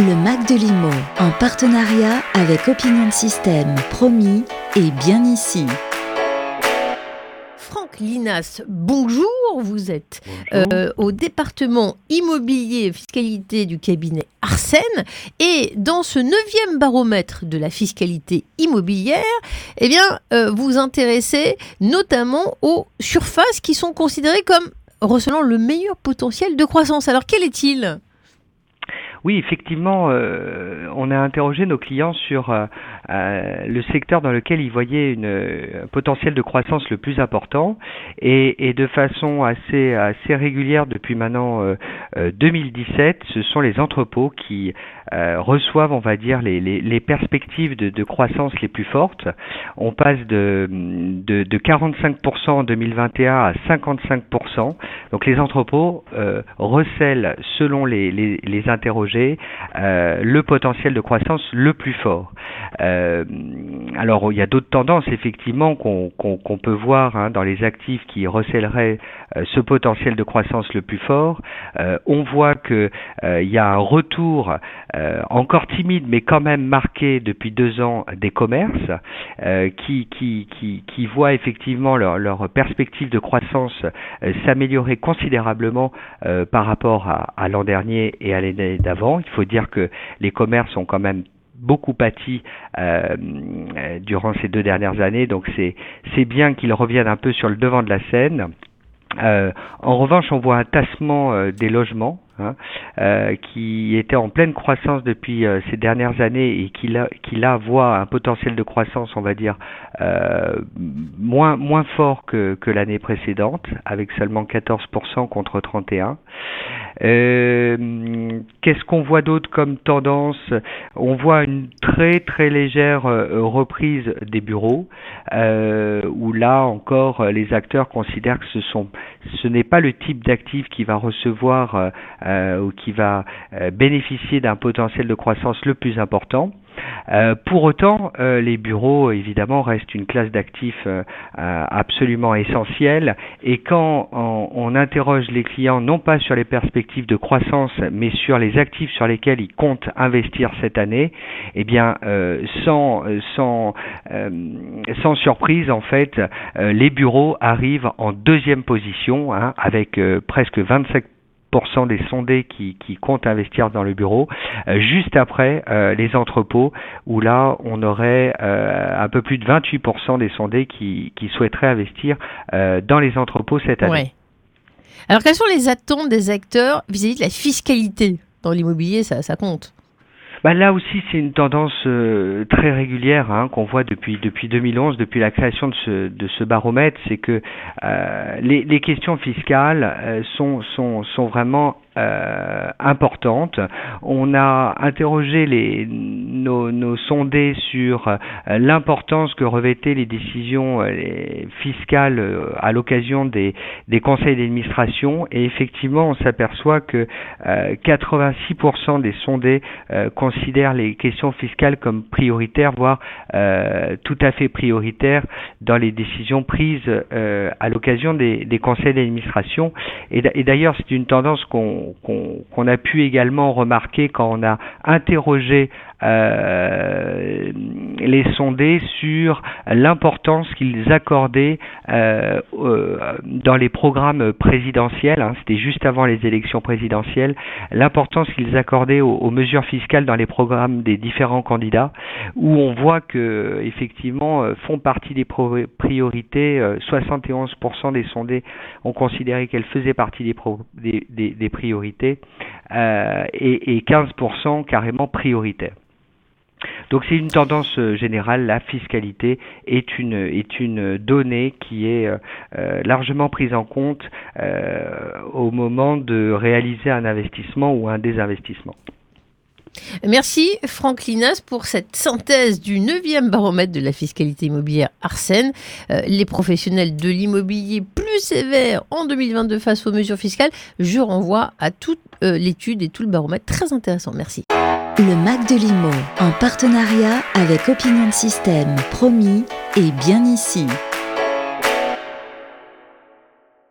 Le Mac de Limo, en partenariat avec Opinion de Système, promis et bien ici. Franck Linas, bonjour. Vous êtes euh, au département immobilier et fiscalité du cabinet Arsène. Et dans ce neuvième baromètre de la fiscalité immobilière, eh bien, euh, vous vous intéressez notamment aux surfaces qui sont considérées comme recelant le meilleur potentiel de croissance. Alors, quel est-il? Oui, effectivement, euh, on a interrogé nos clients sur euh, euh, le secteur dans lequel ils voyaient une, un potentiel de croissance le plus important et, de façon assez, régulière depuis maintenant 2017, ce sont les entrepôts qui reçoivent, on va dire, les, perspectives de, croissance les plus fortes. On passe de, de, de 45% en 2021 à 55%. Donc les entrepôts recèlent, selon les, interrogés, euh, le potentiel de croissance le plus fort. Euh, alors il y a d'autres tendances effectivement qu'on peut voir hein, dans les actifs qui recèleraient euh, ce potentiel de croissance le plus fort. on voit que il y a un retour encore timide mais quand même marqué depuis deux ans des commerces qui, voient effectivement leur, perspective de croissance s'améliorer considérablement par rapport à l'an dernier et à l'année d'avant il faut dire que les commerces ont quand même beaucoup pâti euh, durant ces deux dernières années, donc c'est bien qu'ils reviennent un peu sur le devant de la scène. Euh, en revanche, on voit un tassement euh, des logements hein, euh, qui était en pleine croissance depuis euh, ces dernières années et qui là, voit un potentiel de croissance, on va dire, moins, moins fort que, l'année précédente, avec seulement 14% contre 31%. Qu'est-ce qu'on voit d'autre comme tendance? On voit une très très légère reprise des bureaux, où là encore les acteurs considèrent que ce ce n'est pas le type d'actif qui va recevoir euh, euh, ou qui va euh, bénéficier d'un potentiel de croissance le plus important. Euh, pour autant, euh, les bureaux, évidemment, restent une classe d'actifs euh, absolument essentielle. Et quand on, interroge les clients, non pas sur les perspectives de croissance, mais sur les actifs sur lesquels ils comptent investir cette année, eh bien, sans, sans, sans surprise, en fait, les bureaux arrivent en deuxième position, hein, avec presque 25 des sondés qui, qui, comptent investir dans le bureau, euh, juste après euh, les entrepôts, où là, on aurait euh, un peu plus de 28% des sondés qui, qui souhaiteraient investir dans les entrepôts cette année. Alors, quelles sont les attentes des acteurs vis-à-vis de la fiscalité Dans l'immobilier, ça, ça compte bah là aussi, c'est une tendance euh, très régulière hein, qu'on voit depuis depuis 2011, depuis la création de ce de ce baromètre, c'est que euh, les, les questions fiscales euh, sont sont sont vraiment euh. On a interrogé les, nos, sondés sur euh, l'importance que revêtaient les décisions euh, fiscales à l'occasion des, des conseils d'administration et effectivement on s'aperçoit que 86% des sondés considèrent les questions fiscales comme prioritaires, voire tout à fait prioritaires dans les décisions prises à l'occasion des, des conseils d'administration. Et d'ailleurs c'est une tendance qu'on a pu également remarquer quand on a interrogé euh, les sondés sur l'importance qu'ils accordaient euh, euh, dans les programmes présidentiels, hein, c'était juste avant les élections présidentielles, l'importance qu'ils accordaient aux, mesures fiscales dans les programmes des différents candidats, où on voit que effectivement font partie des priorités, 71% des sondés ont considéré qu'elles faisaient partie des, priorités et, et 15% carrément prioritaires. Donc c'est une tendance euh, générale, la fiscalité est une, est une donnée qui est euh, euh, largement prise en compte au moment de réaliser un investissement ou un désinvestissement. Merci Franck Linas pour cette synthèse du 9e baromètre de la fiscalité immobilière Arsène. les professionnels de l'immobilier plus sévères en 2022 face aux mesures fiscales. Je renvoie à toute l'étude et tout le baromètre. Très intéressant. Merci. Le Mac de Limo, en partenariat avec Opinion Système, promis et bien ici.